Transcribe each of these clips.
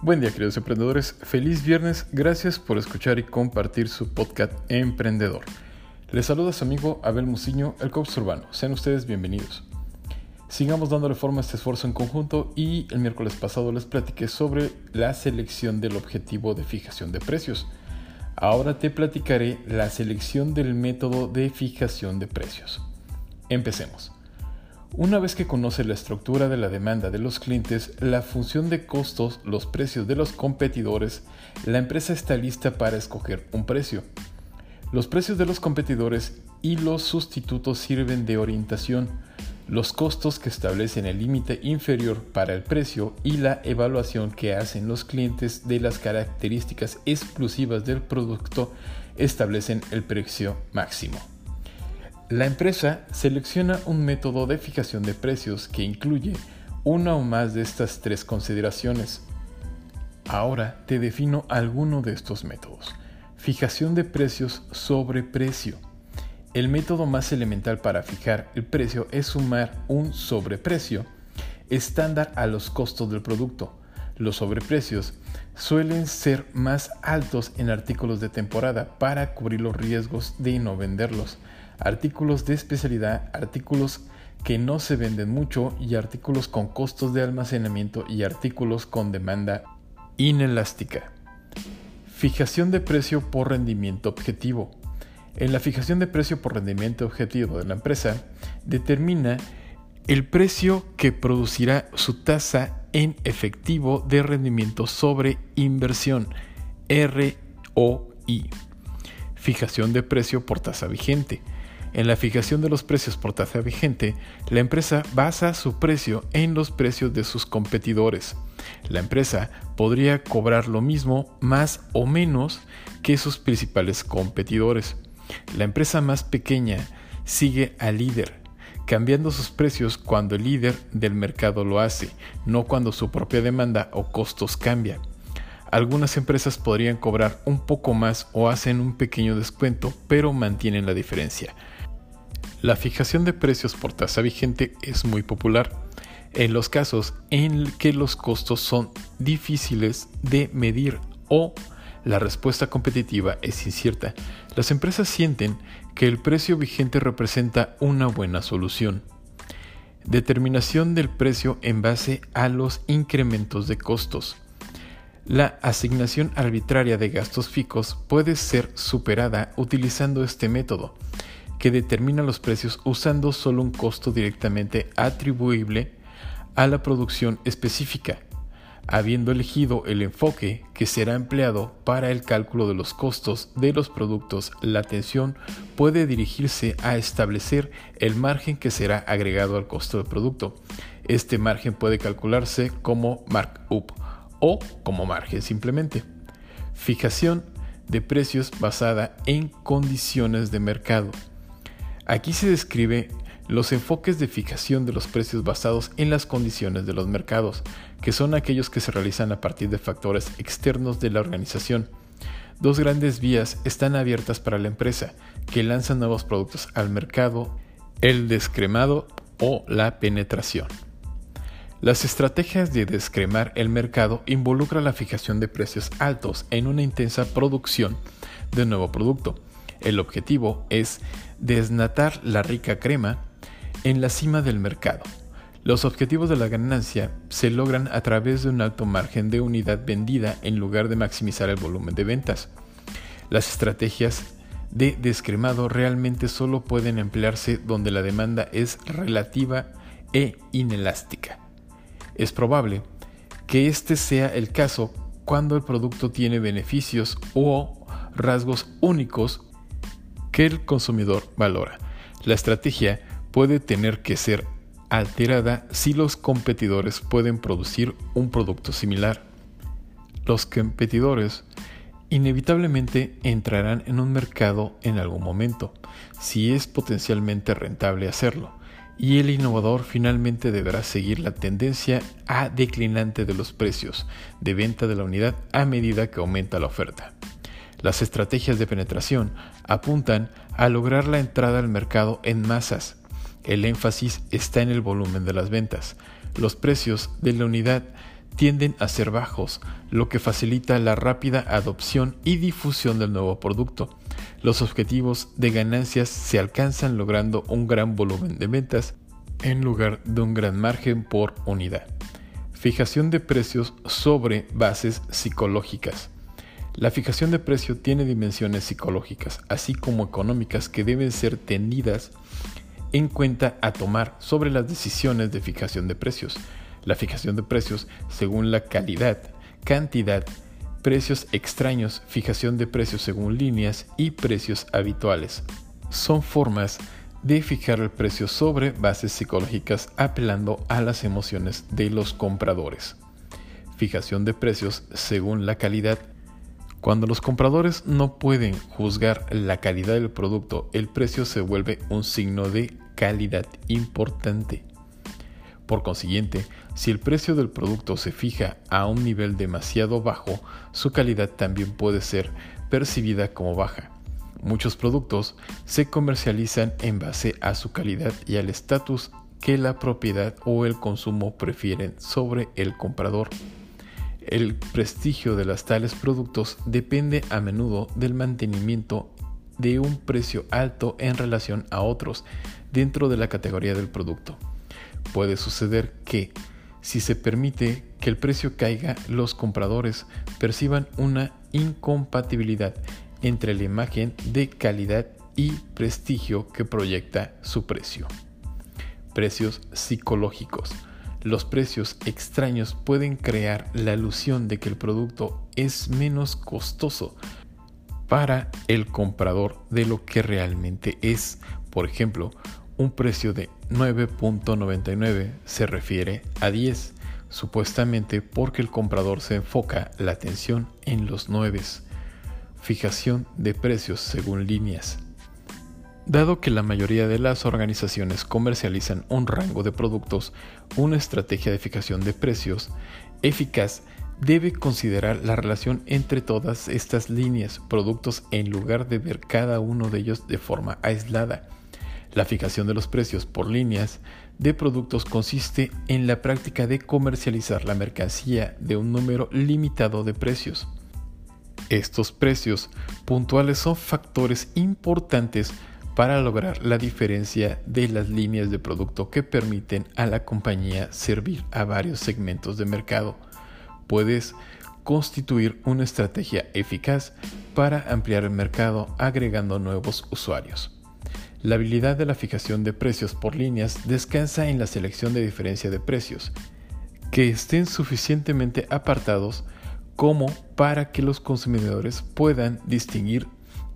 Buen día queridos emprendedores, feliz viernes, gracias por escuchar y compartir su podcast Emprendedor. Les saluda su amigo Abel Muciño, el coach urbano, sean ustedes bienvenidos. Sigamos dándole forma a este esfuerzo en conjunto y el miércoles pasado les platiqué sobre la selección del objetivo de fijación de precios. Ahora te platicaré la selección del método de fijación de precios. Empecemos. Una vez que conoce la estructura de la demanda de los clientes, la función de costos, los precios de los competidores, la empresa está lista para escoger un precio. Los precios de los competidores y los sustitutos sirven de orientación. Los costos que establecen el límite inferior para el precio y la evaluación que hacen los clientes de las características exclusivas del producto establecen el precio máximo. La empresa selecciona un método de fijación de precios que incluye una o más de estas tres consideraciones. Ahora te defino alguno de estos métodos. Fijación de precios sobre precio. El método más elemental para fijar el precio es sumar un sobreprecio estándar a los costos del producto. Los sobreprecios suelen ser más altos en artículos de temporada para cubrir los riesgos de no venderlos artículos de especialidad, artículos que no se venden mucho y artículos con costos de almacenamiento y artículos con demanda inelástica. Fijación de precio por rendimiento objetivo. En la fijación de precio por rendimiento objetivo de la empresa, determina el precio que producirá su tasa en efectivo de rendimiento sobre inversión, ROI. Fijación de precio por tasa vigente en la fijación de los precios por tasa vigente, la empresa basa su precio en los precios de sus competidores. La empresa podría cobrar lo mismo más o menos que sus principales competidores. La empresa más pequeña sigue al líder, cambiando sus precios cuando el líder del mercado lo hace, no cuando su propia demanda o costos cambia. Algunas empresas podrían cobrar un poco más o hacen un pequeño descuento, pero mantienen la diferencia. La fijación de precios por tasa vigente es muy popular en los casos en que los costos son difíciles de medir o la respuesta competitiva es incierta. Las empresas sienten que el precio vigente representa una buena solución. Determinación del precio en base a los incrementos de costos. La asignación arbitraria de gastos fijos puede ser superada utilizando este método que determina los precios usando solo un costo directamente atribuible a la producción específica, habiendo elegido el enfoque que será empleado para el cálculo de los costos de los productos, la atención puede dirigirse a establecer el margen que será agregado al costo del producto. Este margen puede calcularse como markup o como margen simplemente. Fijación de precios basada en condiciones de mercado. Aquí se describe los enfoques de fijación de los precios basados en las condiciones de los mercados, que son aquellos que se realizan a partir de factores externos de la organización. Dos grandes vías están abiertas para la empresa, que lanza nuevos productos al mercado, el descremado o la penetración. Las estrategias de descremar el mercado involucran la fijación de precios altos en una intensa producción de nuevo producto. El objetivo es desnatar la rica crema en la cima del mercado. Los objetivos de la ganancia se logran a través de un alto margen de unidad vendida en lugar de maximizar el volumen de ventas. Las estrategias de descremado realmente solo pueden emplearse donde la demanda es relativa e inelástica. Es probable que este sea el caso cuando el producto tiene beneficios o rasgos únicos que el consumidor valora. La estrategia puede tener que ser alterada si los competidores pueden producir un producto similar. Los competidores inevitablemente entrarán en un mercado en algún momento, si es potencialmente rentable hacerlo, y el innovador finalmente deberá seguir la tendencia a declinante de los precios de venta de la unidad a medida que aumenta la oferta. Las estrategias de penetración apuntan a lograr la entrada al mercado en masas. El énfasis está en el volumen de las ventas. Los precios de la unidad tienden a ser bajos, lo que facilita la rápida adopción y difusión del nuevo producto. Los objetivos de ganancias se alcanzan logrando un gran volumen de ventas en lugar de un gran margen por unidad. Fijación de precios sobre bases psicológicas. La fijación de precio tiene dimensiones psicológicas, así como económicas, que deben ser tenidas en cuenta a tomar sobre las decisiones de fijación de precios. La fijación de precios según la calidad, cantidad, precios extraños, fijación de precios según líneas y precios habituales. Son formas de fijar el precio sobre bases psicológicas apelando a las emociones de los compradores. Fijación de precios según la calidad. Cuando los compradores no pueden juzgar la calidad del producto, el precio se vuelve un signo de calidad importante. Por consiguiente, si el precio del producto se fija a un nivel demasiado bajo, su calidad también puede ser percibida como baja. Muchos productos se comercializan en base a su calidad y al estatus que la propiedad o el consumo prefieren sobre el comprador. El prestigio de los tales productos depende a menudo del mantenimiento de un precio alto en relación a otros dentro de la categoría del producto. Puede suceder que, si se permite que el precio caiga, los compradores perciban una incompatibilidad entre la imagen de calidad y prestigio que proyecta su precio. Precios psicológicos. Los precios extraños pueden crear la ilusión de que el producto es menos costoso para el comprador de lo que realmente es. Por ejemplo, un precio de 9.99 se refiere a 10, supuestamente porque el comprador se enfoca la atención en los 9. Fijación de precios según líneas. Dado que la mayoría de las organizaciones comercializan un rango de productos, una estrategia de fijación de precios eficaz debe considerar la relación entre todas estas líneas, productos, en lugar de ver cada uno de ellos de forma aislada. La fijación de los precios por líneas de productos consiste en la práctica de comercializar la mercancía de un número limitado de precios. Estos precios puntuales son factores importantes para lograr la diferencia de las líneas de producto que permiten a la compañía servir a varios segmentos de mercado. Puedes constituir una estrategia eficaz para ampliar el mercado agregando nuevos usuarios. La habilidad de la fijación de precios por líneas descansa en la selección de diferencia de precios, que estén suficientemente apartados como para que los consumidores puedan distinguir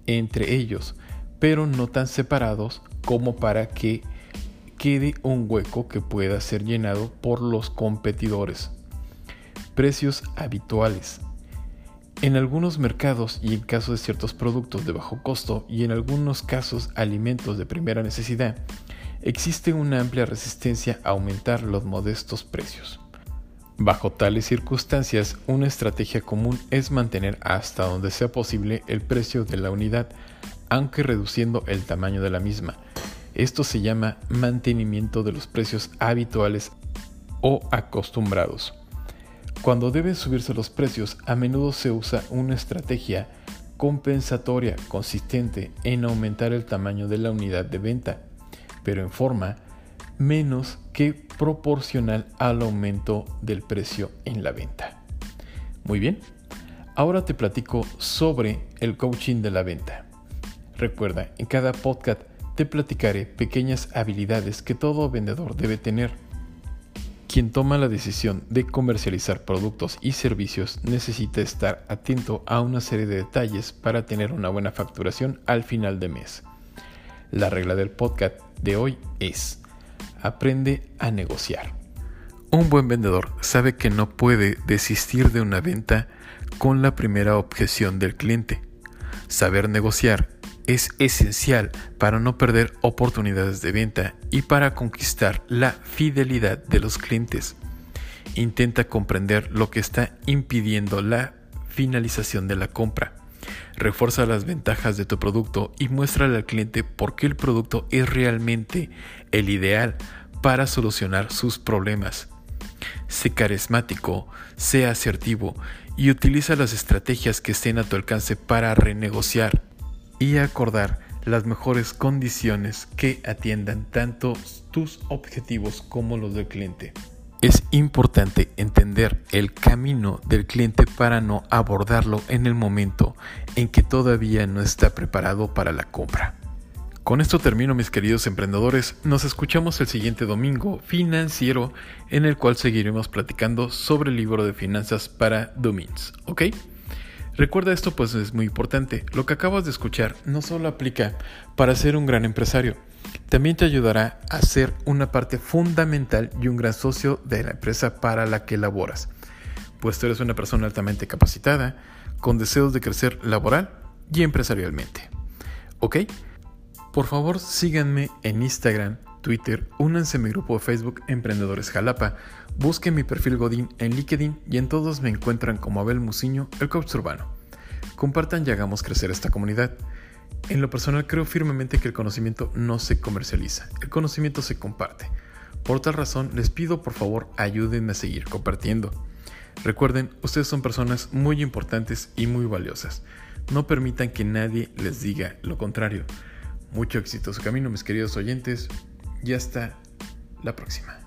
entre ellos, pero no tan separados como para que quede un hueco que pueda ser llenado por los competidores. Precios habituales. En algunos mercados y en caso de ciertos productos de bajo costo y en algunos casos alimentos de primera necesidad, existe una amplia resistencia a aumentar los modestos precios. Bajo tales circunstancias, una estrategia común es mantener hasta donde sea posible el precio de la unidad, aunque reduciendo el tamaño de la misma. Esto se llama mantenimiento de los precios habituales o acostumbrados. Cuando deben subirse los precios, a menudo se usa una estrategia compensatoria consistente en aumentar el tamaño de la unidad de venta, pero en forma menos que proporcional al aumento del precio en la venta. Muy bien, ahora te platico sobre el coaching de la venta. Recuerda, en cada podcast te platicaré pequeñas habilidades que todo vendedor debe tener quien toma la decisión de comercializar productos y servicios necesita estar atento a una serie de detalles para tener una buena facturación al final de mes. La regla del podcast de hoy es, aprende a negociar. Un buen vendedor sabe que no puede desistir de una venta con la primera objeción del cliente. Saber negociar es esencial para no perder oportunidades de venta y para conquistar la fidelidad de los clientes. Intenta comprender lo que está impidiendo la finalización de la compra. Refuerza las ventajas de tu producto y muéstrale al cliente por qué el producto es realmente el ideal para solucionar sus problemas. Sé carismático, sé asertivo y utiliza las estrategias que estén a tu alcance para renegociar y acordar las mejores condiciones que atiendan tanto tus objetivos como los del cliente. Es importante entender el camino del cliente para no abordarlo en el momento en que todavía no está preparado para la compra. Con esto termino mis queridos emprendedores, nos escuchamos el siguiente domingo financiero en el cual seguiremos platicando sobre el libro de finanzas para Domins, ¿ok? Recuerda esto pues es muy importante, lo que acabas de escuchar no solo aplica para ser un gran empresario, también te ayudará a ser una parte fundamental y un gran socio de la empresa para la que laboras, pues tú eres una persona altamente capacitada, con deseos de crecer laboral y empresarialmente. ¿Ok? Por favor, síganme en Instagram, Twitter, únanse a mi grupo de Facebook Emprendedores Jalapa, busquen mi perfil Godín en LinkedIn y en todos me encuentran como Abel Muciño, el coach urbano. Compartan y hagamos crecer esta comunidad. En lo personal creo firmemente que el conocimiento no se comercializa, el conocimiento se comparte. Por tal razón les pido por favor ayúdenme a seguir compartiendo. Recuerden, ustedes son personas muy importantes y muy valiosas. No permitan que nadie les diga lo contrario. Mucho éxito su camino, mis queridos oyentes, y hasta la próxima.